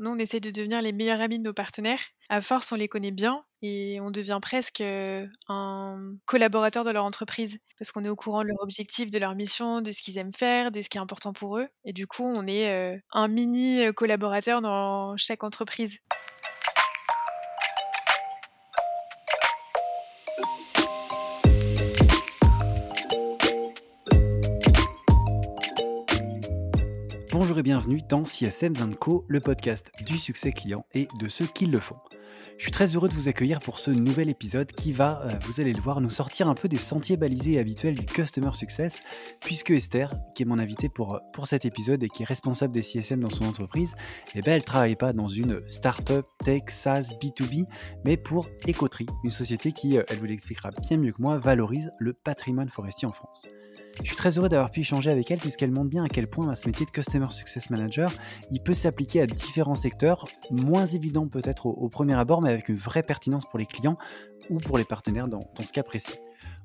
Nous, on essaie de devenir les meilleurs amis de nos partenaires. À force, on les connaît bien et on devient presque un collaborateur de leur entreprise parce qu'on est au courant de leur objectif, de leur mission, de ce qu'ils aiment faire, de ce qui est important pour eux. Et du coup, on est un mini collaborateur dans chaque entreprise. Et bienvenue dans CSM Co, le podcast du succès client et de ceux qui le font. Je suis très heureux de vous accueillir pour ce nouvel épisode qui va, euh, vous allez le voir, nous sortir un peu des sentiers balisés habituels du Customer Success, puisque Esther, qui est mon invitée pour, euh, pour cet épisode et qui est responsable des CSM dans son entreprise, eh ben, elle ne travaille pas dans une startup tech SaaS B2B, mais pour Ecotree, une société qui, euh, elle vous l'expliquera bien mieux que moi, valorise le patrimoine forestier en France. Je suis très heureux d'avoir pu échanger avec elle puisqu'elle montre bien à quel point ce métier de Customer Success Manager, il peut s'appliquer à différents secteurs, moins évident peut-être au, premier abord, mais avec une vraie pertinence pour les clients ou pour les partenaires dans, ce cas précis.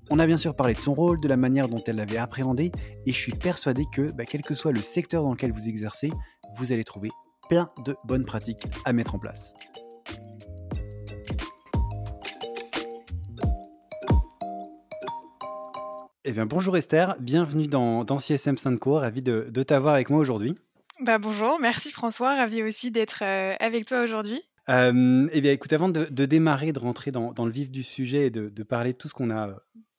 On a bien sûr parlé de son rôle, de la manière dont elle l'avait appréhendé, et je suis persuadé que, bah, quel que soit le secteur dans lequel vous exercez, vous allez trouver plein de bonnes pratiques à mettre en place. Eh bien, bonjour Esther, bienvenue dans, dans CSM Synco, ravi de, de t'avoir avec moi aujourd'hui. Bah, bonjour, merci François, ravi aussi d'être euh, avec toi aujourd'hui. Euh, eh bien, écoute, avant de, démarrer, de rentrer dans, dans, le vif du sujet et de, de parler de tout ce qu'on a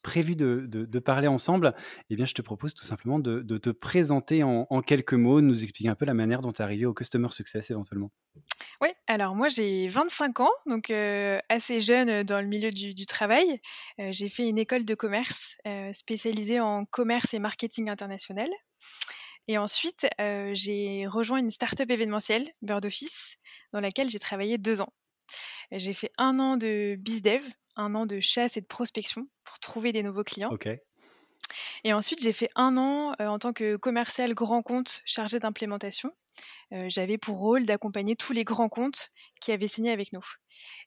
prévu de, parler ensemble, eh bien, je te propose tout simplement de, te présenter en, quelques mots, nous expliquer un peu la manière dont tu es arrivé au Customer Success éventuellement. Oui, alors moi j'ai 25 ans, donc assez jeune dans le milieu du, travail. j'ai fait une école de commerce spécialisée en commerce et marketing international. Et ensuite, j'ai rejoint une start-up événementielle, Bird Office, dans laquelle j'ai travaillé deux ans. J'ai fait un an de BizDev, un an de chasse et de prospection pour trouver des nouveaux clients. Et ensuite, j'ai fait un an en tant que commercial grand compte chargé d'implémentation. J'avais pour rôle d'accompagner tous les grands comptes qui avaient signé avec nous.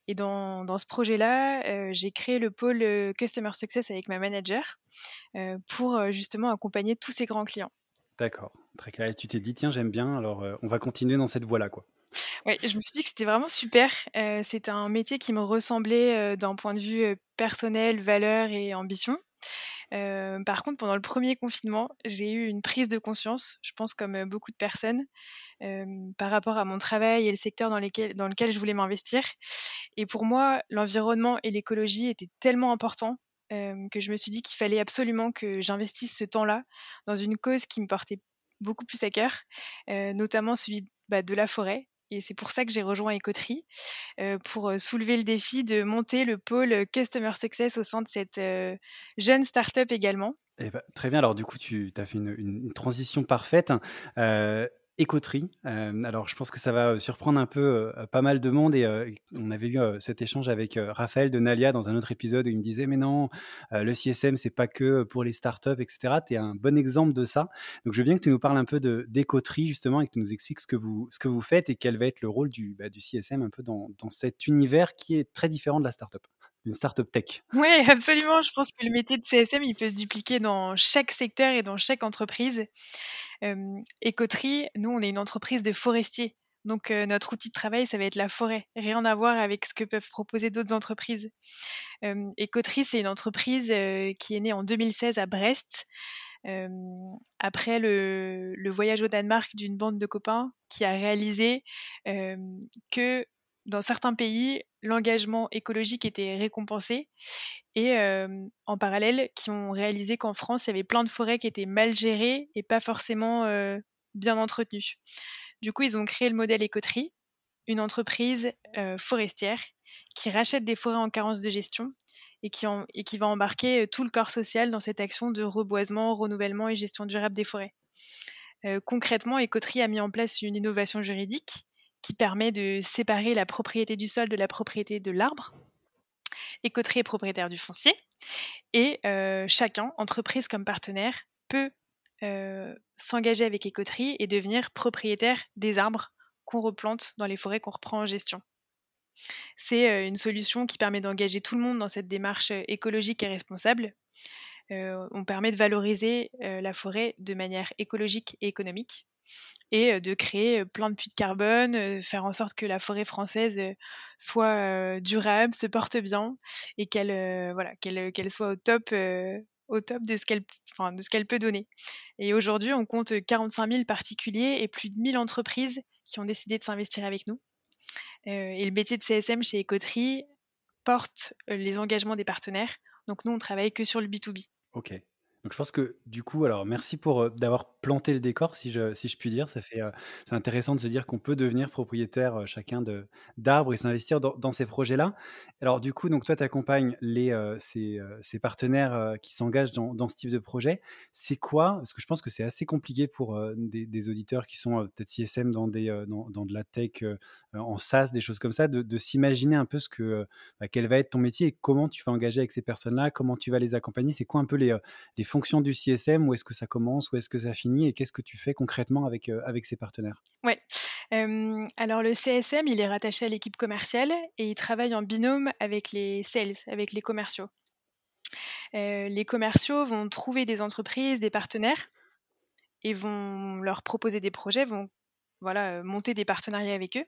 Et dans, dans ce projet-là, j'ai créé le pôle Customer Success avec ma manager pour justement accompagner tous ces grands clients. D'accord, très clair. tu t'es dit, tiens, j'aime bien, alors on va continuer dans cette voie-là. quoi. Oui, je me suis dit que c'était vraiment super. c'était un métier qui me ressemblait d'un point de vue personnel, valeur et ambition par contre, pendant le premier confinement, j'ai eu une prise de conscience, je pense comme beaucoup de personnes, par rapport à mon travail et le secteur dans, dans lequel je voulais m'investir. Et pour moi, l'environnement et l'écologie étaient tellement importants que je me suis dit qu'il fallait absolument que j'investisse ce temps-là dans une cause qui me portait beaucoup plus à cœur, notamment celui bah, de la forêt, et c'est pour ça que j'ai rejoint Ecotree, pour soulever le défi de monter le pôle Customer Success au sein de cette jeune startup également. Eh ben, très bien, alors du coup, tu as fait une, une transition parfaite. Écoterie. Euh, alors, je pense que ça va euh, surprendre un peu euh, pas mal de monde. Et on avait eu cet échange avec Raphaël de Nalia dans un autre épisode où il me disait Mais non, le CSM, c'est pas que pour les startups, etc. Tu es un bon exemple de ça. Donc, je veux bien que tu nous parles un peu d'écoterie, justement, et que tu nous expliques ce que vous, ce que vous faites et quel va être le rôle du, bah, du CSM un peu dans, dans cet univers qui est très différent de la startup une startup tech. Oui, absolument. Je pense que le métier de CSM, il peut se dupliquer dans chaque secteur et dans chaque entreprise. Écoterie, nous, on est une entreprise de forestiers. Donc, notre outil de travail, ça va être la forêt. Rien à voir avec ce que peuvent proposer d'autres entreprises. Euh, Écoterie, c'est une entreprise qui est née en 2016 à Brest. après le, voyage au Danemark d'une bande de copains qui a réalisé que dans certains pays, l'engagement écologique était récompensé et en parallèle qui ont réalisé qu'en France, il y avait plein de forêts qui étaient mal gérées et pas forcément bien entretenues. Du coup, ils ont créé le modèle Écoterie, une entreprise forestière qui rachète des forêts en carence de gestion et qui, va embarquer tout le corps social dans cette action de reboisement, renouvellement et gestion durable des forêts. concrètement, Écoterie a mis en place une innovation juridique qui permet de séparer la propriété du sol de la propriété de l'arbre. Écoterie est propriétaire du foncier et euh, chacun, entreprise comme partenaire, peut euh, s'engager avec Écoterie et devenir propriétaire des arbres qu'on replante dans les forêts qu'on reprend en gestion. C'est euh, une solution qui permet d'engager tout le monde dans cette démarche écologique et responsable. on permet de valoriser la forêt de manière écologique et économique et de créer plein de puits de carbone, faire en sorte que la forêt française soit durable, se porte bien et qu'elle voilà, qu'elle qu'elle soit au top au top de ce qu'elle enfin, de ce qu'elle peut donner. Et aujourd'hui, on compte 45 000 particuliers et plus de 1000 entreprises qui ont décidé de s'investir avec nous. et le métier de CSM chez Ecoterie porte les engagements des partenaires. Donc nous, on travaille que sur le B2B. Ok. Donc je pense que du coup, alors merci pour d'avoir planté le décor, si je, si je puis dire. Ça fait, c'est intéressant de se dire qu'on peut devenir propriétaire chacun de d'arbres et s'investir dans, ces projets-là. Alors du coup, donc toi, tu accompagnes les, ces, ces, partenaires qui s'engagent dans, dans, ce type de projet. C'est quoi Parce que je pense que c'est assez compliqué pour des, auditeurs qui sont peut-être ISM dans, des, dans, de la tech, en SaaS, des choses comme ça, de, s'imaginer un peu ce que, bah, quel va être ton métier et comment tu vas engager avec ces personnes-là, comment tu vas les accompagner. C'est quoi un peu les fonction du CSM Où est-ce que ça commence Où est-ce que ça finit Et qu'est-ce que tu fais concrètement avec, euh, avec ces partenaires? Ouais. alors le CSM, il est rattaché à l'équipe commerciale et il travaille en binôme avec les sales, avec les commerciaux. Euh, les commerciaux vont trouver des entreprises, des partenaires et vont leur proposer des projets, vont voilà, monter des partenariats avec eux.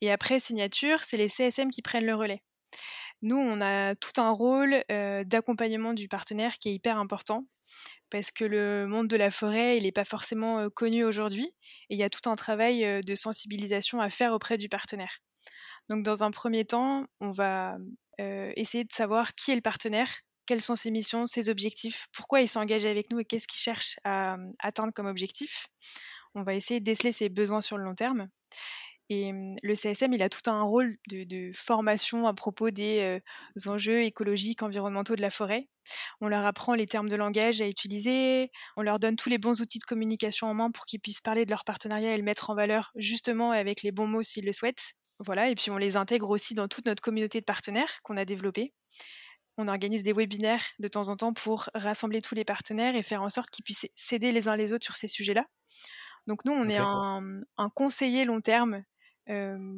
Et après signature, c'est les CSM qui prennent le relais. Nous, on a tout un rôle d'accompagnement du partenaire qui est hyper important parce que le monde de la forêt, il n'est pas forcément connu aujourd'hui et il y a tout un travail de sensibilisation à faire auprès du partenaire. Donc, dans un premier temps, on va essayer de savoir qui est le partenaire, quelles sont ses missions, ses objectifs, pourquoi il s'est engagé avec nous et qu'est-ce qu'il cherche à atteindre comme objectif. On va essayer de déceler ses besoins sur le long terme. Et le CSM, il a tout un rôle de, formation à propos des enjeux écologiques, environnementaux de la forêt. On leur apprend les termes de langage à utiliser, on leur donne tous les bons outils de communication en main pour qu'ils puissent parler de leur partenariat et le mettre en valeur justement avec les bons mots s'ils le souhaitent. Voilà, et puis on les intègre aussi dans toute notre communauté de partenaires qu'on a développée. On organise des webinaires de temps en temps pour rassembler tous les partenaires et faire en sorte qu'ils puissent s'aider les uns les autres sur ces sujets-là. Donc nous, on est un, un, conseiller long terme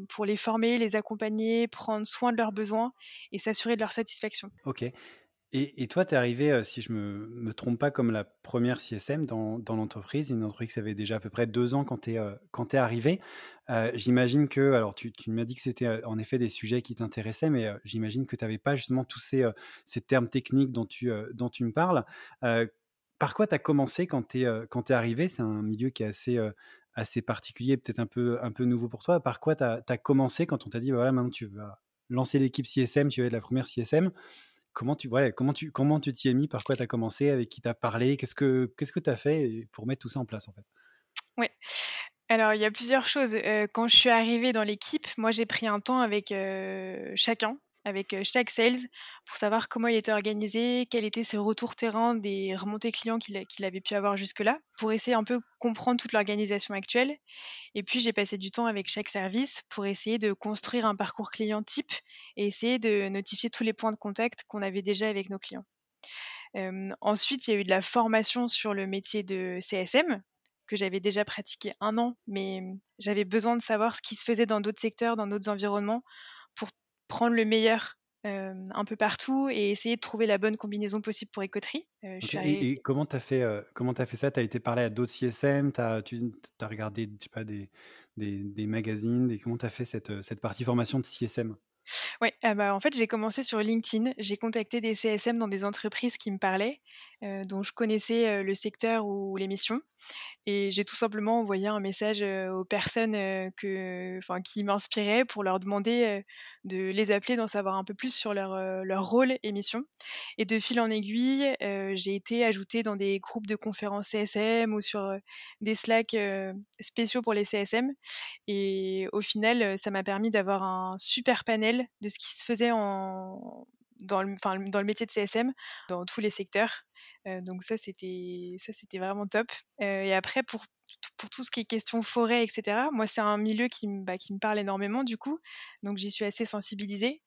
pour les former, les accompagner, prendre soin de leurs besoins et s'assurer de leur satisfaction. Ok. Et, toi, tu es arrivé, si je ne me, trompe pas, comme la première CSM dans, dans l'entreprise, une entreprise qui avait déjà à peu près deux ans quand tu es, es arrivé. Euh, j'imagine que, alors tu, m'as dit que c'était en effet des sujets qui t'intéressaient, mais j'imagine que tu n'avais pas justement tous ces, termes techniques dont tu, dont tu me parles. par quoi tu as commencé quand tu es, es, arrivé? C'est un milieu qui est assez, assez particulier, peut-être un peu, un peu nouveau pour toi. Par quoi tu as, commencé quand on t'a dit, bah voilà, maintenant tu vas lancer l'équipe CSM, tu vas être la première CSM Comment tu voilà, comment tu comment tu t'y es mis? Par quoi tu as commencé? Avec qui tu as parlé? Qu'est-ce que qu'est-ce que tu as fait pour mettre tout ça en place en fait? Ouais. Alors, il y a plusieurs choses. quand je suis arrivée dans l'équipe, moi, j'ai pris un temps avec chacun avec chaque sales pour savoir comment il était organisé, quels étaient ses retours terrain des remontées clients qu'il avait pu avoir jusque-là, pour essayer un peu comprendre toute l'organisation actuelle. Et puis j'ai passé du temps avec chaque service pour essayer de construire un parcours client type et essayer de notifier tous les points de contact qu'on avait déjà avec nos clients. ensuite, il y a eu de la formation sur le métier de CSM, que j'avais déjà pratiqué un an, mais j'avais besoin de savoir ce qui se faisait dans d'autres secteurs, dans d'autres environnements, pour prendre le meilleur un peu partout et essayer de trouver la bonne combinaison possible pour Écoterie. et, comment tu as, fait, as fait ça? Tu as été parlé à d'autres CSM Tu as, as, regardé pas, des, des, des magazines Comment tu as fait cette, cette partie formation de CSM oui, ah bah, en fait, j'ai commencé sur LinkedIn. J'ai contacté des CSM dans des entreprises qui me parlaient, dont je connaissais le secteur ou l'émission. Et j'ai tout simplement envoyé un message aux personnes que, qui m'inspiraient pour leur demander de les appeler, d'en savoir un peu plus sur leur, leur rôle et mission. Et de fil en aiguille, j'ai été ajoutée dans des groupes de conférences CSM ou sur des Slack spéciaux pour les CSM. Et au final, ça m'a permis d'avoir un super panel de ce qui se faisait en, dans le, métier de CSM, dans tous les secteurs. donc ça, c'était vraiment top. et après, pour tout ce qui est question forêt, etc. Moi, c'est un milieu qui, bah, qui me parle énormément, du coup, donc j'y suis assez sensibilisée.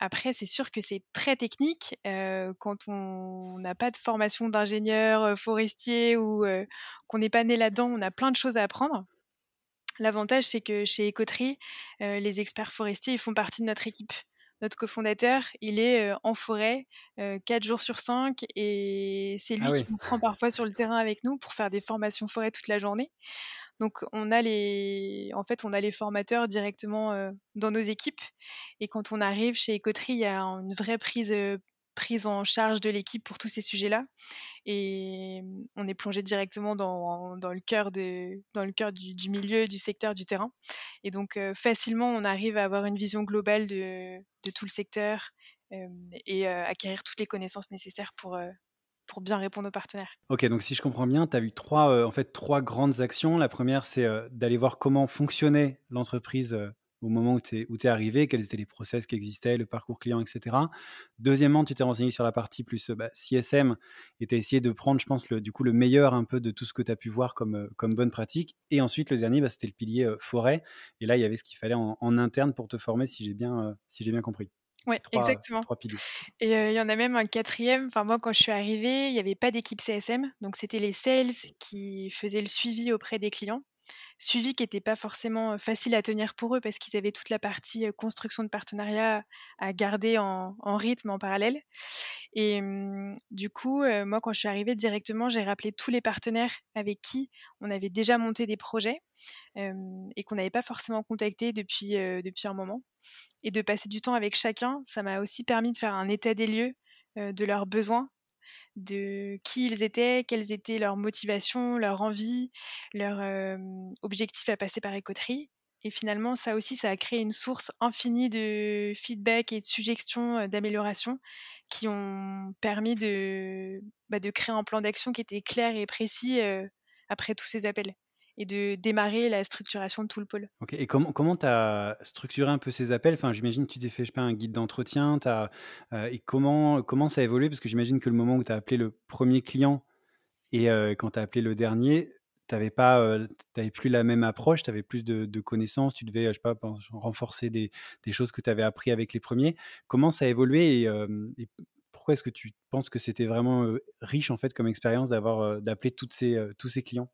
après, c'est sûr que c'est très technique quand on n'a pas de formation d'ingénieur forestier ou qu'on n'est pas né là-dedans. On a plein de choses à apprendre. L'avantage, c'est que chez Écoterie, les experts forestiers ils font partie de notre équipe notre cofondateur, il est en forêt 4 jours sur 5 et c'est lui ah qui nous prend parfois sur le terrain avec nous pour faire des formations forêt toute la journée. Donc on a les, en fait, on a les formateurs directement dans nos équipes. Et quand on arrive chez Ecotri, il y a une vraie prise prise en charge de l'équipe pour tous ces sujets-là. Et on est plongé directement dans, le cœur, de, dans le cœur du, milieu, du secteur, du terrain. Et donc facilement, on arrive à avoir une vision globale de, de tout le secteur et acquérir toutes les connaissances nécessaires pour, pour bien répondre aux partenaires. Ok, donc si je comprends bien, tu as eu trois, en fait, trois grandes actions. La première, c'est d'aller voir comment fonctionnait l'entreprise au moment où tu es, arrivé, quels étaient les process qui existaient, le parcours client, etc. Deuxièmement, tu t'es renseigné sur la partie plus bah, CSM et tu as essayé de prendre, je pense, le, du coup, le meilleur un peu de tout ce que tu as pu voir comme, comme bonne pratique. Et ensuite, le dernier, bah, c'était le pilier forêt. Et là, il y avait ce qu'il fallait en, interne pour te former, si j'ai bien, si bien compris. Oui, exactement. Et il y en a même un quatrième. Enfin, moi, quand je suis arrivée, il n'y avait pas d'équipe CSM. Donc, c'était les sales qui faisaient le suivi auprès des clients. Suivi qui n'était pas forcément facile à tenir pour eux parce qu'ils avaient toute la partie construction de partenariat à garder en, rythme, en parallèle. Et du coup, moi, quand je suis arrivée directement, j'ai rappelé tous les partenaires avec qui on avait déjà monté des projets et qu'on n'avait pas forcément contacté depuis, depuis un moment. Et de passer du temps avec chacun, ça m'a aussi permis de faire un état des lieux de leurs besoins de qui ils étaient, quelles étaient leurs motivations, leurs envies, leurs objectifs à passer par écoterie. Et finalement, ça aussi, ça a créé une source infinie de feedback et de suggestions d'amélioration qui ont permis bah, de créer un plan d'action qui était clair et précis après tous ces appels et de démarrer la structuration de tout le pôle. Ok, et comment comment tu as structuré un peu ces appels? Enfin, j'imagine que tu t'es fait, je sais un guide d'entretien. Euh, et comment, comment ça a évolué? Parce que j'imagine que le moment où tu as appelé le premier client et euh, quand tu as appelé le dernier, tu n'avais euh, plus la même approche, tu avais plus de, connaissances, tu devais, je sais renforcer des, des choses que tu avais appris avec les premiers. Comment ça a évolué et, pourquoi est-ce que tu penses que c'était vraiment riche en fait comme expérience d'avoir d'appeler tous ces clients?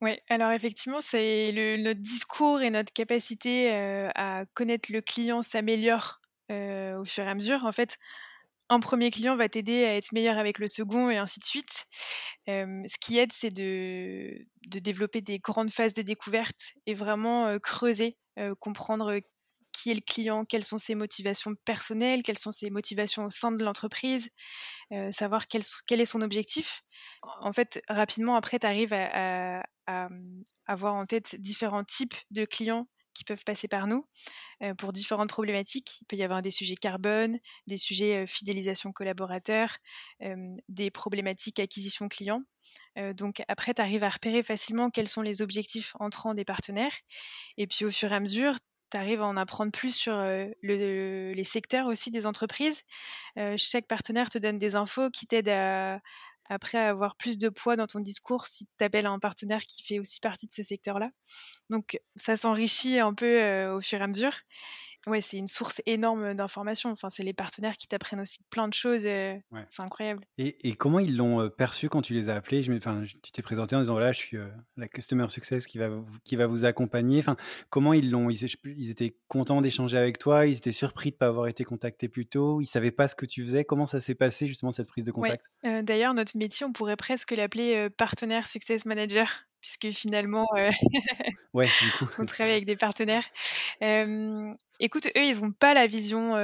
Oui, alors effectivement, c'est notre discours et notre capacité, à connaître le client s'améliore, au fur et à mesure. En fait, un premier client va t'aider à être meilleur avec le second et ainsi de suite. ce qui aide, c'est de de développer des grandes phases de découverte et vraiment, creuser, comprendre, qui est le client, quelles sont ses motivations personnelles, quelles sont ses motivations au sein de l'entreprise, savoir quel, est son objectif. En fait, rapidement, après, tu arrives à, avoir en tête différents types de clients qui peuvent passer par nous pour différentes problématiques. Il peut y avoir des sujets carbone, des sujets fidélisation collaborateur, des problématiques acquisition client. donc après, tu arrives à repérer facilement quels sont les objectifs entrants des partenaires. Et puis au fur et à mesure, tu arrives à en apprendre plus sur le, les secteurs aussi des entreprises. chaque partenaire te donne des infos qui t'aident à, après avoir plus de poids dans ton discours si tu appelles un partenaire qui fait aussi partie de ce secteur-là. Donc ça s'enrichit un peu au fur et à mesure ouais, c'est une source énorme d'informations. Enfin, c'est les partenaires qui t'apprennent aussi plein de choses. C'est incroyable. Et, comment ils l'ont perçu quand tu les as appelés? Je, enfin, Tu t'es présenté en disant voilà, je suis la Customer Success qui va, qui va vous accompagner. Enfin, comment ils l'ont ils, ils, étaient contents d'échanger avec toi? Ils étaient surpris de ne pas avoir été contactés plus tôt? Ils ne savaient pas ce que tu faisais? Comment ça s'est passé justement cette prise de contact? D'ailleurs, notre métier, on pourrait presque l'appeler partenaire Success Manager puisque finalement, ouais, du coup. on travaille avec des partenaires. Écoute, eux, ils n'ont pas la vision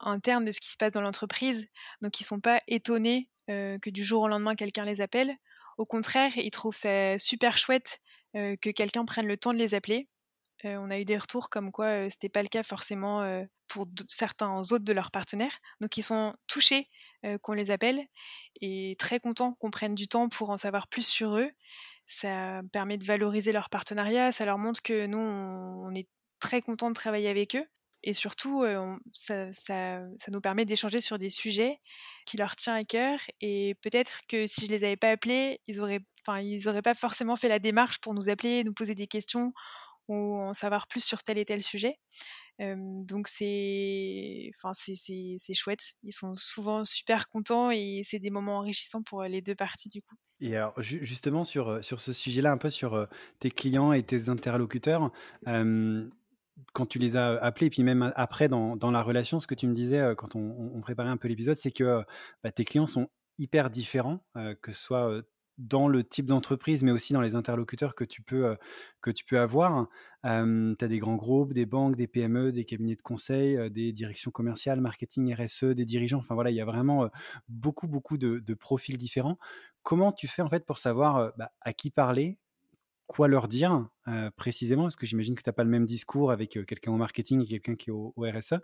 interne de ce qui se passe dans l'entreprise, donc ils sont pas étonnés que du jour au lendemain, quelqu'un les appelle. Au contraire, ils trouvent ça super chouette que quelqu'un prenne le temps de les appeler. on a eu des retours comme quoi c'était pas le cas forcément pour certains autres de leurs partenaires. Donc ils sont touchés qu'on les appelle et très contents qu'on prenne du temps pour en savoir plus sur eux ça permet de valoriser leur partenariat, ça leur montre que nous, on, est très content de travailler avec eux. Et surtout, ça, ça, ça, nous permet d'échanger sur des sujets qui leur tiennent à cœur. Et peut-être que si je les avais pas appelés, ils auraient, enfin, ils auraient pas forcément fait la démarche pour nous appeler, nous poser des questions ou en savoir plus sur tel et tel sujet. donc c'est, enfin c'est chouette. Ils sont souvent super contents et c'est des moments enrichissants pour les deux parties du coup. Et alors justement sur sur ce sujet-là, un peu sur tes clients et tes interlocuteurs. Quand tu les as appelés, et puis même après dans, dans la relation, ce que tu me disais quand on, préparait un peu l'épisode, c'est que bah, tes clients sont hyper différents, que ce soit dans le type d'entreprise, mais aussi dans les interlocuteurs que tu peux, que tu peux avoir. tu as des grands groupes, des banques, des PME, des cabinets de conseil, des directions commerciales, marketing, RSE, des dirigeants. Enfin voilà, il y a vraiment beaucoup, beaucoup de, de, profils différents. Comment tu fais en fait pour savoir bah, à qui parler quoi leur dire précisément? Parce que j'imagine que tu n'as pas le même discours avec quelqu'un au marketing et quelqu'un qui est au, RSE.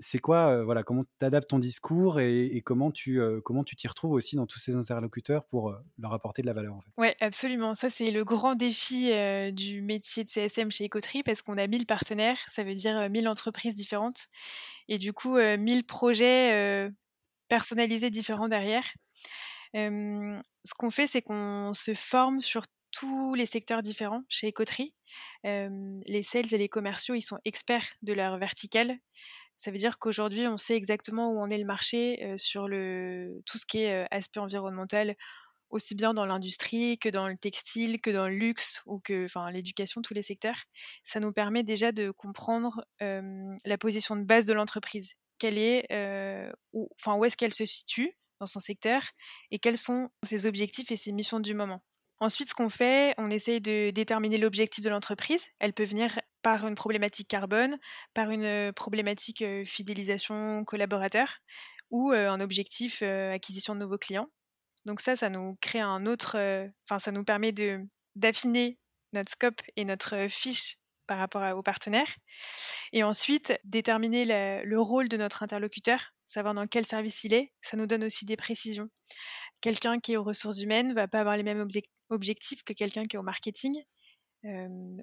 c'est quoi, voilà, comment tu adaptes ton discours et, comment tu comment t'y retrouves aussi dans tous ces interlocuteurs pour leur apporter de la valeur en fait? Oui, absolument. Ça, c'est le grand défi du métier de CSM chez Ecotree parce qu'on a 1000 partenaires, ça veut dire 1000 entreprises différentes et du coup 1000 projets personnalisés différents derrière. ce qu'on fait, c'est qu'on se forme sur tous les secteurs différents chez Ecoterie. les sales et les commerciaux, ils sont experts de leur verticale. Ça veut dire qu'aujourd'hui, on sait exactement où en est le marché sur le, tout ce qui est aspect environnemental, aussi bien dans l'industrie que dans le textile, que dans le luxe ou que l'éducation, tous les secteurs. Ça nous permet déjà de comprendre la position de base de l'entreprise. Quelle est, où, où est-ce qu'elle se situe dans son secteur et quels sont ses objectifs et ses missions du moment. Ensuite, ce qu'on fait, on essaye de déterminer l'objectif de l'entreprise. Elle peut venir par une problématique carbone, par une problématique fidélisation collaborateur ou un objectif acquisition de nouveaux clients. Donc ça, ça nous crée un autre, enfin ça nous permet de d'affiner notre scope et notre fiche par rapport aux partenaires. Et ensuite, déterminer le rôle de notre interlocuteur, savoir dans quel service il est, ça nous donne aussi des précisions quelqu'un qui est aux ressources humaines va pas avoir les mêmes objectifs que quelqu'un qui est au marketing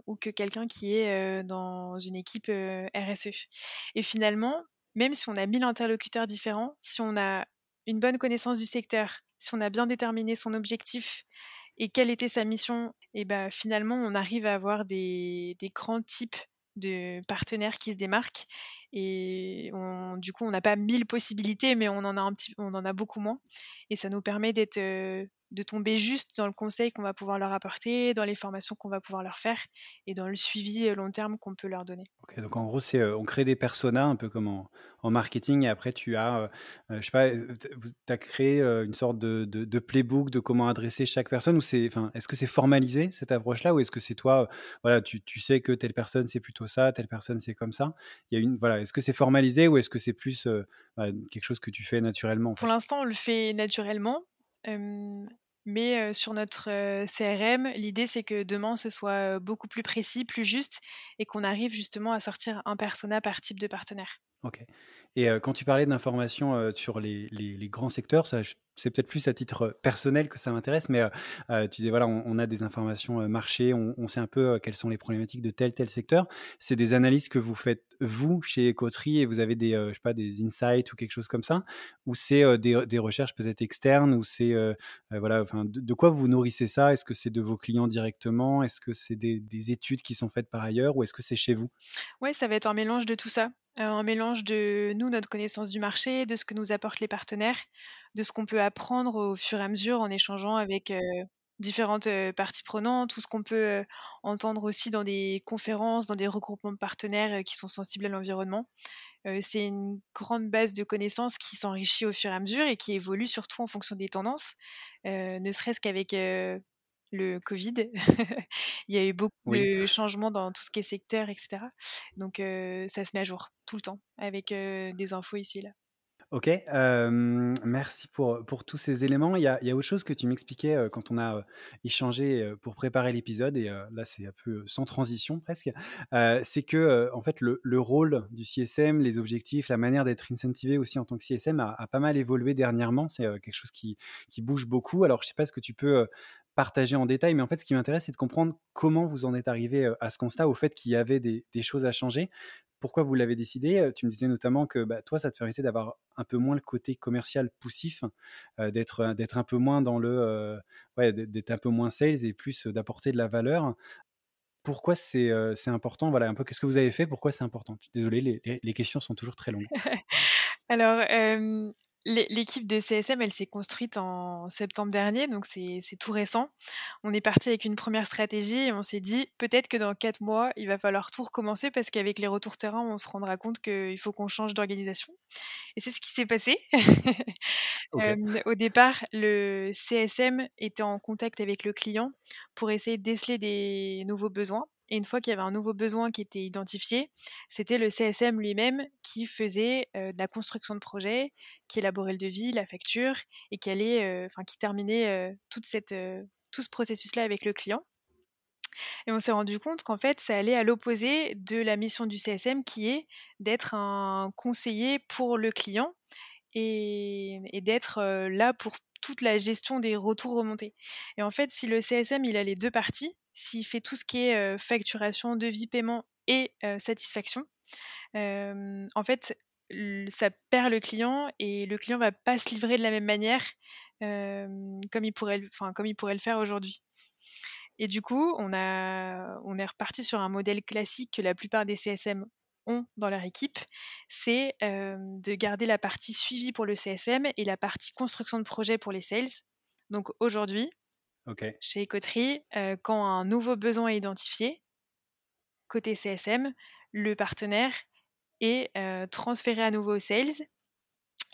ou que quelqu'un qui est dans une équipe RSE. Et finalement, même si on a mille interlocuteurs différents, si on a une bonne connaissance du secteur, si on a bien déterminé son objectif et quelle était sa mission, et ben finalement on arrive à avoir des grands types de partenaires qui se démarquent et du coup on n'a pas mille possibilités mais on en a un petit on en a beaucoup moins. Et ça nous permet d'être de tomber juste dans le conseil qu'on va pouvoir leur apporter, dans les formations qu'on va pouvoir leur faire et dans le suivi long terme qu'on peut leur donner. donc en gros, c'est on crée des personas un peu comme en, marketing et après tu as, je sais pas, tu as créé une sorte de, de, playbook de comment adresser chaque personne ou c'est, enfin, est-ce que c'est formalisé cette approche-là ou est-ce que c'est toi, voilà, tu, tu, sais que telle personne c'est plutôt ça, telle personne c'est comme ça? Il y a une, voilà, est-ce que c'est formalisé ou est-ce que c'est plus bah, quelque chose que tu fais naturellement Pour l'instant, on le fait naturellement mais sur notre CRM, l'idée c'est que demain ce soit beaucoup plus précis, plus juste et qu'on arrive justement à sortir un persona par type de partenaire. Et quand tu parlais d'informations sur les, les, grands secteurs, ça, c'est peut-être plus à titre personnel que ça m'intéresse, mais tu disais, voilà, on, a des informations marché, on, sait un peu quelles sont les problématiques de tel, tel secteur. C'est des analyses que vous faites, vous, chez Ecoterie, et vous avez des, je sais pas, des insights ou quelque chose comme ça, ou c'est des, recherches peut-être externes, ou c'est, voilà, enfin, de, quoi vous nourrissez ça? Est-ce que c'est de vos clients directement? Est-ce que c'est des, des, études qui sont faites par ailleurs, ou est-ce que c'est chez vous? Oui, ça va être un mélange de tout ça. Un mélange de nous, notre connaissance du marché, de ce que nous apportent les partenaires, de ce qu'on peut apprendre au fur et à mesure en échangeant avec différentes parties prenantes, tout ce qu'on peut entendre aussi dans des conférences, dans des regroupements de partenaires qui sont sensibles à l'environnement. c'est une grande base de connaissances qui s'enrichit au fur et à mesure et qui évolue surtout en fonction des tendances, ne serait-ce qu'avec le Covid. Il y a eu beaucoup de changements dans tout ce qui est secteur, etc. Donc ça se met à jour tout le temps avec des infos ici et là. Ok, merci pour, pour tous ces éléments. Il y a, y a autre chose que tu m'expliquais quand on a échangé pour préparer l'épisode, et là c'est un peu sans transition presque, c'est que en fait le, le, rôle du CSM, les objectifs, la manière d'être incentivé aussi en tant que CSM a, a pas mal évolué dernièrement. C'est quelque chose qui, qui bouge beaucoup. Alors je sais pas ce que tu peux partager en détail, mais en fait, ce qui m'intéresse, c'est de comprendre comment vous en êtes arrivé à ce constat, au fait qu'il y avait des, choses à changer. Pourquoi vous l'avez décidé? Tu me disais notamment que bah, toi, ça te permettait d'avoir un peu moins le côté commercial poussif, d'être d'être un peu moins dans le, d'être un peu moins sales et plus d'apporter de la valeur. Pourquoi c'est important? Voilà, un peu qu'est-ce que vous avez fait? Pourquoi c'est important? Désolé, les, les, questions sont toujours très longues. Alors, l'équipe de CSM, elle s'est construite en septembre dernier, donc c'est tout récent. On est parti avec une première stratégie et on s'est dit peut-être que dans quatre mois, il va falloir tout recommencer parce qu'avec les retours terrain, on se rendra compte qu'il faut qu'on change d'organisation. Et c'est ce qui s'est passé. au départ, le CSM était en contact avec le client pour essayer de déceler des nouveaux besoins. Et une fois qu'il y avait un nouveau besoin qui était identifié, c'était le CSM lui-même qui faisait de la construction de projet, qui élaborait le devis, la facture et qui qui terminait cette, tout ce processus-là avec le client. Et on s'est rendu compte qu'en fait, ça allait à l'opposé de la mission du CSM qui est d'être un conseiller pour le client et, et d'être là pour la gestion des retours remontés. Et en fait, si le CSM, il a les deux parties, s'il fait tout ce qui est facturation, devis, paiement et satisfaction, en fait, ça perd le client et le client va pas se livrer de la même manière comme, il pourrait, comme il pourrait le faire aujourd'hui. Et du coup, on, a, on est reparti sur un modèle classique que la plupart des CSM ont dans leur équipe, c'est de garder la partie suivi pour le CSM et la partie construction de projet pour les sales. Donc aujourd'hui, chez Ecoterie, quand un nouveau besoin est identifié, côté CSM, le partenaire est transféré à nouveau aux sales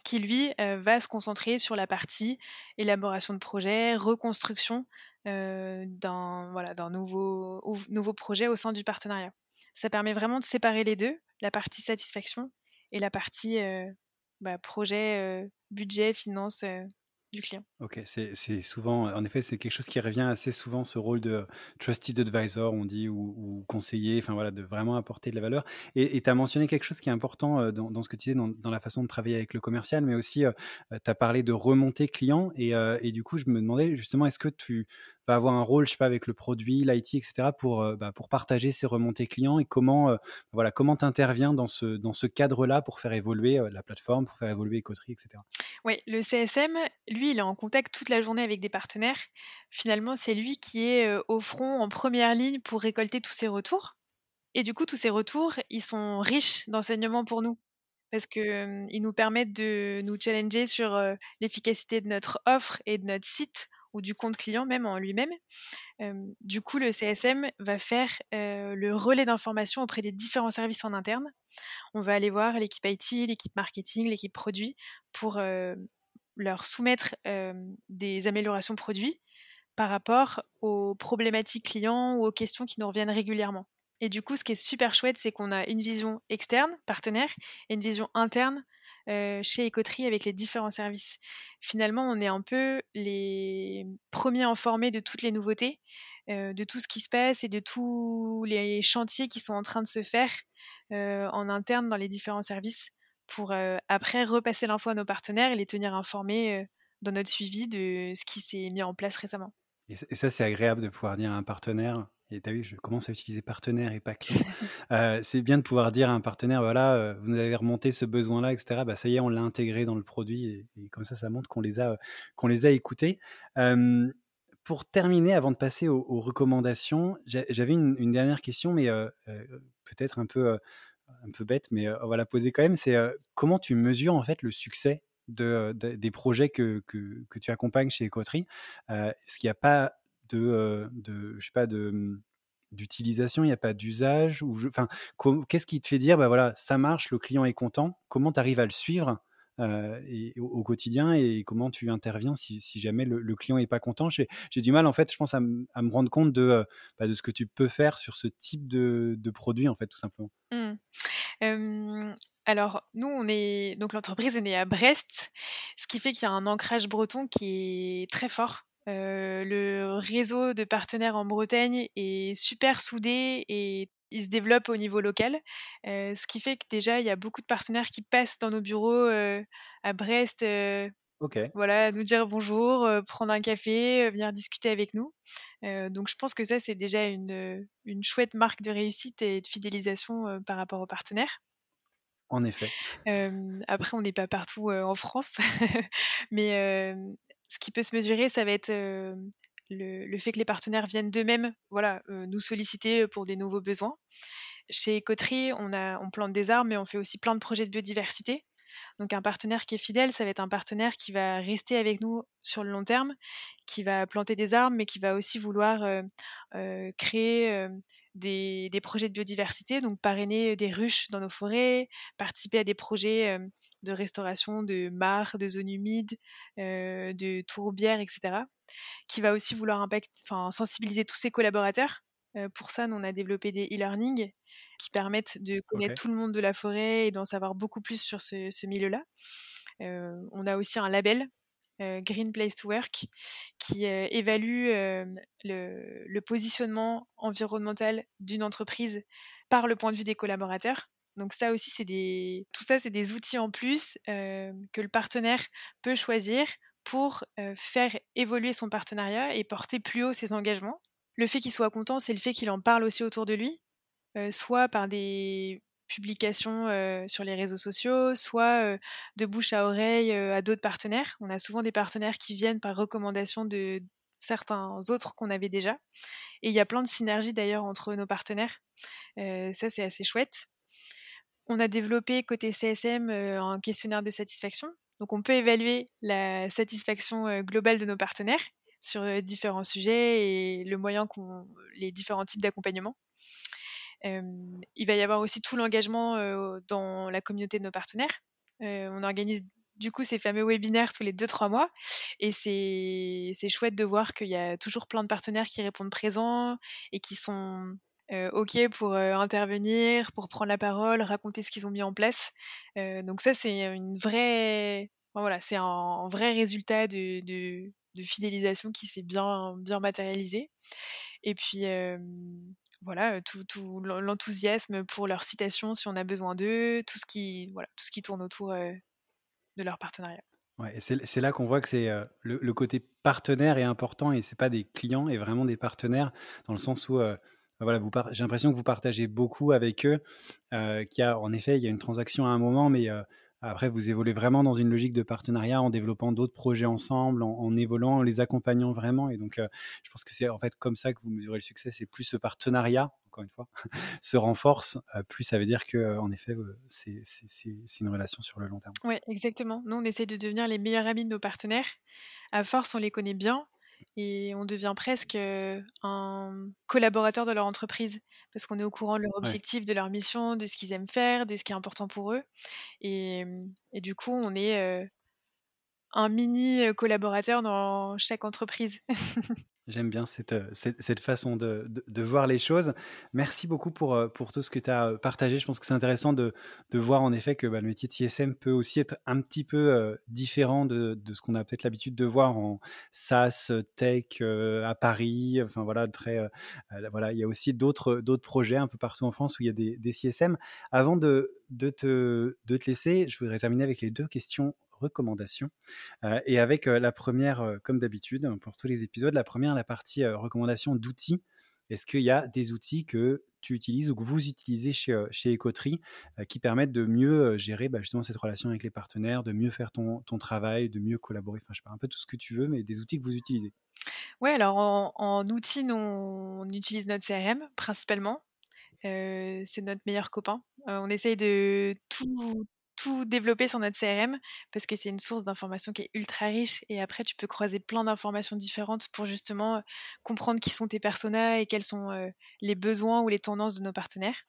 qui lui va se concentrer sur la partie élaboration de projet, reconstruction d'un voilà, nouveau, nouveau projet au sein du partenariat. Ça permet vraiment de séparer les deux, la partie satisfaction et la partie bah, projet, budget, finance du client. Ok, c'est souvent, en effet, c'est quelque chose qui revient assez souvent, ce rôle de trusted advisor, on dit, ou, conseiller, enfin voilà, de vraiment apporter de la valeur. Et tu as mentionné quelque chose qui est important dans, ce que tu disais, dans, la façon de travailler avec le commercial, mais aussi, tu as parlé de remonter client. Et, et, du coup, je me demandais justement, est-ce que tu va avoir un rôle, je sais pas, avec le produit, l'IT, etc., pour, euh, bah, pour partager ses remontées clients et comment, euh, voilà, comment tu interviens dans ce, dans ce cadre-là pour faire évoluer euh, la plateforme, pour faire évoluer Ecoterie, etc. Oui, le CSM, lui, il est en contact toute la journée avec des partenaires. Finalement, c'est lui qui est au front, en première ligne pour récolter tous ces retours. Et du coup, tous ces retours, ils sont riches d'enseignements pour nous parce qu'ils nous permettent de nous challenger sur l'efficacité de notre offre et de notre site ou du compte client même en lui-même. du coup, le CSM va faire le relais d'informations auprès des différents services en interne. On va aller voir l'équipe IT, l'équipe marketing, l'équipe produit pour leur soumettre des améliorations produits par rapport aux problématiques clients ou aux questions qui nous reviennent régulièrement. Et du coup, ce qui est super chouette, c'est qu'on a une vision externe, partenaire, et une vision interne, chez Ecoterie avec les différents services. Finalement, on est un peu les premiers informés de toutes les nouveautés, de tout ce qui se passe et de tous les chantiers qui sont en train de se faire en interne dans les différents services pour après repasser l'info à nos partenaires et les tenir informés dans notre suivi de ce qui s'est mis en place récemment. Et ça, c'est agréable de pouvoir dire à un partenaire, et tu as vu, je commence à utiliser partenaire et pas client. Euh, c'est bien de pouvoir dire à un partenaire, voilà, euh, vous nous avez remonté ce besoin-là, etc. Bah, ça y est, on l'a intégré dans le produit et, comme ça, ça montre qu'on les a, qu'on les a écoutés. pour terminer, avant de passer aux, recommandations, j'avais une, dernière question, mais euh, peut-être un peu, un peu bête, mais on va la poser quand même. C'est comment tu mesures en fait le succès de, des projets que, que, que, tu accompagnes chez Ecoterie Est-ce qu'il n'y a pas de, je sais pas, de mmh, d'utilisation, il n'y a pas d'usage ou enfin qu'est-ce qui te fait dire bah voilà ça marche, le client est content, comment tu arrives à le suivre au, quotidien et comment tu interviens si, jamais le, client est pas content? J'ai du mal en fait, je pense à, à me rendre compte de, bah, de ce que tu peux faire sur ce type de, de produit en fait tout simplement. Mmh. alors, nous, on est donc l'entreprise est née à Brest, ce qui fait qu'il y a un ancrage breton qui est très fort le réseau de partenaires en Bretagne est super soudé et il se développe au niveau local, ce qui fait que déjà il y a beaucoup de partenaires qui passent dans nos bureaux à Brest, voilà, nous dire bonjour, prendre un café, venir discuter avec nous. donc je pense que ça c'est déjà une, une chouette marque de réussite et de fidélisation par rapport aux partenaires. En effet. après, on n'est pas partout en France, mais ce qui peut se mesurer, ça va être le, fait que les partenaires viennent d'eux-mêmes voilà, nous solliciter pour des nouveaux besoins. Chez Coterie, on, a, on plante des arbres, mais on fait aussi plein de projets de biodiversité. Donc un partenaire qui est fidèle, ça va être un partenaire qui va rester avec nous sur le long terme, qui va planter des arbres, mais qui va aussi vouloir créer des, projets de biodiversité, donc parrainer des ruches dans nos forêts, participer à des projets de restauration de mares, de zones humides, de tourbières, etc. Qui va aussi vouloir sensibiliser tous ses collaborateurs. Pour ça, nous, on a développé des e-learning qui permettent de connaître tout le monde de la forêt et d'en savoir beaucoup plus sur ce, milieu-là. on a aussi un label Green Place to Work, qui évalue le, positionnement environnemental d'une entreprise par le point de vue des collaborateurs. Donc ça aussi, c'est des, tout ça, c'est des outils en plus que le partenaire peut choisir pour faire évoluer son partenariat et porter plus haut ses engagements. Le fait qu'il soit content, c'est le fait qu'il en parle aussi autour de lui, soit par des publications sur les réseaux sociaux, soit de bouche à oreille à d'autres partenaires. On a souvent des partenaires qui viennent par recommandation de certains autres qu'on avait déjà. Et il y a plein de synergies d'ailleurs entre nos partenaires. ça, c'est assez chouette. On a développé côté CSM un questionnaire de satisfaction. Donc on peut évaluer la satisfaction globale de nos partenaires sur différents sujets et le moyen les différents types d'accompagnement il va y avoir aussi tout l'engagement dans la communauté de nos partenaires. on organise du coup ces fameux webinaires tous les 2-3 mois. Et c'est chouette de voir qu'il y a toujours plein de partenaires qui répondent présents et qui sont OK pour intervenir, pour prendre la parole, raconter ce qu'ils ont mis en place. donc ça, c'est une vraie... voilà, c'est un, vrai résultat de, de fidélisation qui s'est bien, bien matérialisé. Et puis, voilà, tout, l'enthousiasme pour leur citation si on a besoin d'eux, tout ce qui, voilà, tout ce qui tourne autour de leur partenariat. Ouais, c'est là qu'on voit que c'est le, côté partenaire est important et c'est pas des clients et vraiment des partenaires dans le sens où voilà, j'ai l'impression que vous partagez beaucoup avec eux, qu'il y a en effet il y a une transaction à un moment, mais après, vous évoluez vraiment dans une logique de partenariat en développant d'autres projets ensemble, en, évoluant, en les accompagnant vraiment. Et donc, euh, je pense que c'est en fait comme ça que vous mesurez le succès. C'est plus ce partenariat, encore une fois, se renforce, euh, plus ça veut dire que, euh, en effet, c'est une relation sur le long terme. Oui, exactement. Nous, on essaie de devenir les meilleurs amis de nos partenaires. À force, on les connaît bien et on devient presque un collaborateur de leur entreprise parce qu'on est au courant de leur objectif, de leur mission, de ce qu'ils aiment faire, de ce qui est important pour eux. Et, et du coup, on est un mini collaborateur dans chaque entreprise. J'aime bien cette, cette, façon de, de, voir les choses. Merci beaucoup pour, pour tout ce que tu as partagé. Je pense que c'est intéressant de, de, voir en effet que bah, le métier de TSM peut aussi être un petit peu différent de, de ce qu'on a peut-être l'habitude de voir en SaaS, tech à Paris. Enfin voilà, très, voilà, il y a aussi d'autres projets un peu partout en France où il y a des, des CSM. Avant de, de, te, de te laisser, je voudrais terminer avec les deux questions recommandations. Euh, et avec euh, la première, euh, comme d'habitude, pour tous les épisodes, la première, la partie recommandation d'outils. Est-ce qu'il y a des outils que tu utilises ou que vous utilisez chez, chez qui permettent de mieux gérer bah, justement cette relation avec les partenaires, de mieux faire ton, ton travail, de mieux collaborer, enfin je pas, un peu tout ce que tu veux, mais des outils que vous utilisez Oui, alors en, en outils, on utilise notre CRM principalement. c'est notre meilleur copain. on essaye de tout, tout développer sur notre CRM parce que c'est une source d'informations qui est ultra riche et après tu peux croiser plein d'informations différentes pour justement comprendre qui sont tes personas et quels sont les besoins ou les tendances de nos partenaires.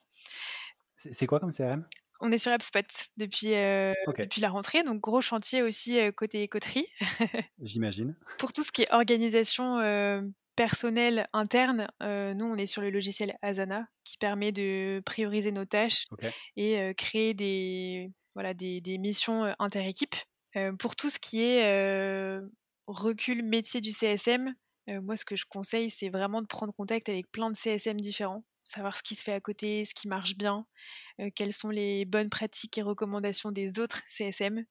C'est quoi comme CRM on est sur HubSpot depuis, depuis la rentrée, donc gros chantier aussi côté coterie. J'imagine. Pour tout ce qui est organisation personnelle interne, nous on est sur le logiciel Asana qui permet de prioriser nos tâches et créer des, voilà, des, missions inter-équipes. pour tout ce qui est recul métier du CSM, moi ce que je conseille, c'est vraiment de prendre contact avec plein de CSM différents, savoir ce qui se fait à côté, ce qui marche bien, quelles sont les bonnes pratiques et recommandations des autres CSM.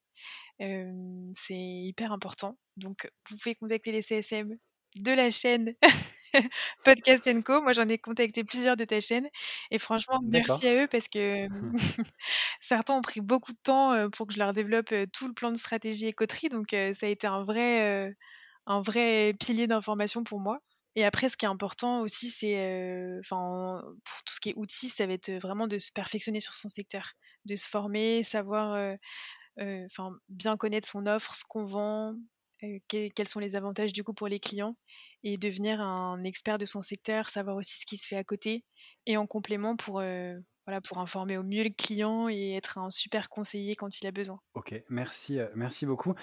c'est hyper important. Donc, vous pouvez contacter les CSM de la chaîne Podcast Co. Moi, j'en ai contacté plusieurs de ta chaîne. Et franchement, merci à eux parce que certains ont pris beaucoup de temps pour que je leur développe tout le plan de stratégie et coterie. Donc, ça a été un vrai, un vrai pilier d'information pour moi. Et après, ce qui est important aussi, c'est, enfin, pour tout ce qui est outils, ça va être vraiment de se perfectionner sur son secteur, de se former, savoir enfin bien connaître son offre, ce qu'on vend, quels sont les avantages du coup pour les clients et devenir un expert de son secteur, savoir aussi ce qui se fait à côté et en complément pour, voilà, pour informer au mieux le client et être un super conseiller quand il a besoin. Ok, merci, merci beaucoup.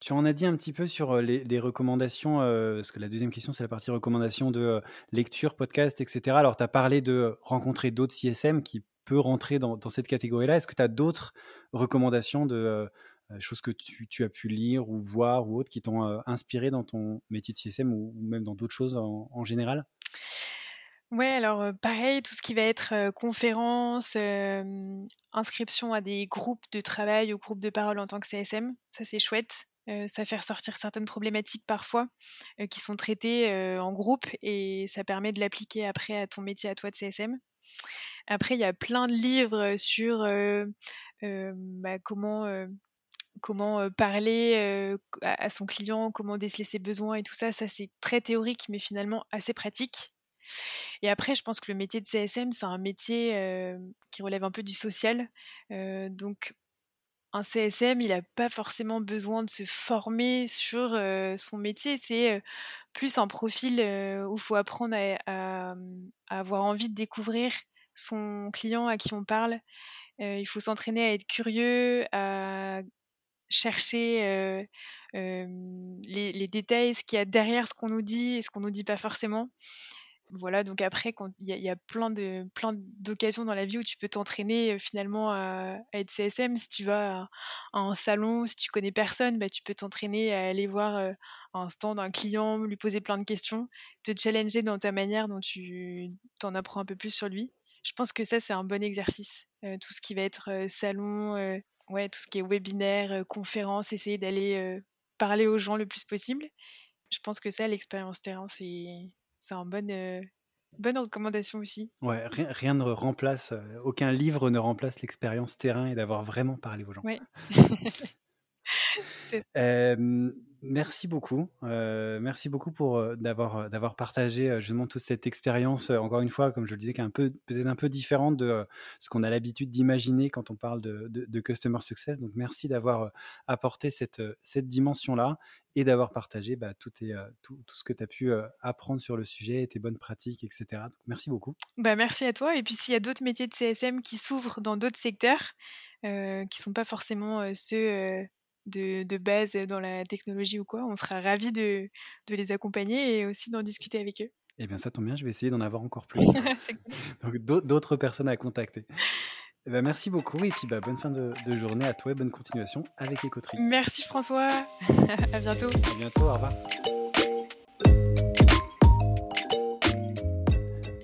tu en as dit un petit peu sur les, recommandations, parce que la deuxième question, c'est la partie recommandation de lecture, podcast, etc. Alors, tu as parlé de rencontrer d'autres CSM qui peut rentrer dans, dans cette catégorie-là. Est-ce que tu as d'autres recommandations de euh, choses que tu, as pu lire ou voir ou autres qui t'ont euh, inspiré dans ton métier de CSM ou, même dans d'autres choses en, général? Ouais, alors euh, pareil, tout ce qui va être conférence, inscription à des groupes de travail ou groupes de parole en tant que CSM, ça c'est chouette. ça fait ressortir certaines problématiques parfois qui sont traitées en groupe et ça permet de l'appliquer après à ton métier à toi de CSM. Après, il y a plein de livres sur bah, comment comment parler à, son client, comment déceler ses besoins et tout ça. Ça, c'est très théorique, mais finalement assez pratique. Et après, je pense que le métier de CSM, c'est un métier qui relève un peu du social. donc, un CSM, il n'a pas forcément besoin de se former sur son métier. C'est plus un profil où il faut apprendre à, avoir envie de découvrir son client à qui on parle. il faut s'entraîner à être curieux, à chercher les, détails, ce qu'il y a derrière ce qu'on nous dit et ce qu'on nous dit pas forcément. Voilà, donc après, il y, a plein de plein d'occasions dans la vie où tu peux t'entraîner finalement à, être CSM. Si tu vas à, un salon, si tu connais personne, bah, tu peux t'entraîner à aller voir un stand d'un client, lui poser plein de questions, te challenger dans ta manière dont tu t'en apprends un peu plus sur lui. Je pense que ça, c'est un bon exercice. tout ce qui va être salon, ouais, tout ce qui est webinaire, conférence, essayer d'aller parler aux gens le plus possible. Je pense que ça, l'expérience terrain, c'est c'est une bonne, bonne recommandation aussi. Ouais, rien, ne remplace, aucun livre ne remplace l'expérience terrain et d'avoir vraiment parlé aux gens. Ouais. merci beaucoup. merci beaucoup pour d'avoir d'avoir partagé justement toute cette expérience. encore une fois, comme je le disais, qui est un peu peut-être un peu différente de ce qu'on a l'habitude d'imaginer quand on parle de, customer success. Donc merci d'avoir apporté cette cette dimension là et d'avoir partagé bah, tout, tout, tout, ce que tu as pu apprendre sur le sujet, tes bonnes pratiques, etc. Merci beaucoup. Bah, merci à toi. Et puis s'il y a d'autres métiers de CSM qui s'ouvrent dans d'autres secteurs, qui ne sont pas forcément ceux de, base dans la technologie ou quoi, on sera ravis de, les accompagner et aussi d'en discuter avec eux. Eh bien, ça tombe bien, je vais essayer d'en avoir encore plus. Donc, d'autres personnes à contacter. Eh ben, merci beaucoup et puis bah, bonne fin de, journée à toi et bonne continuation avec Écoterie. Merci François, à bientôt. À bientôt, au revoir.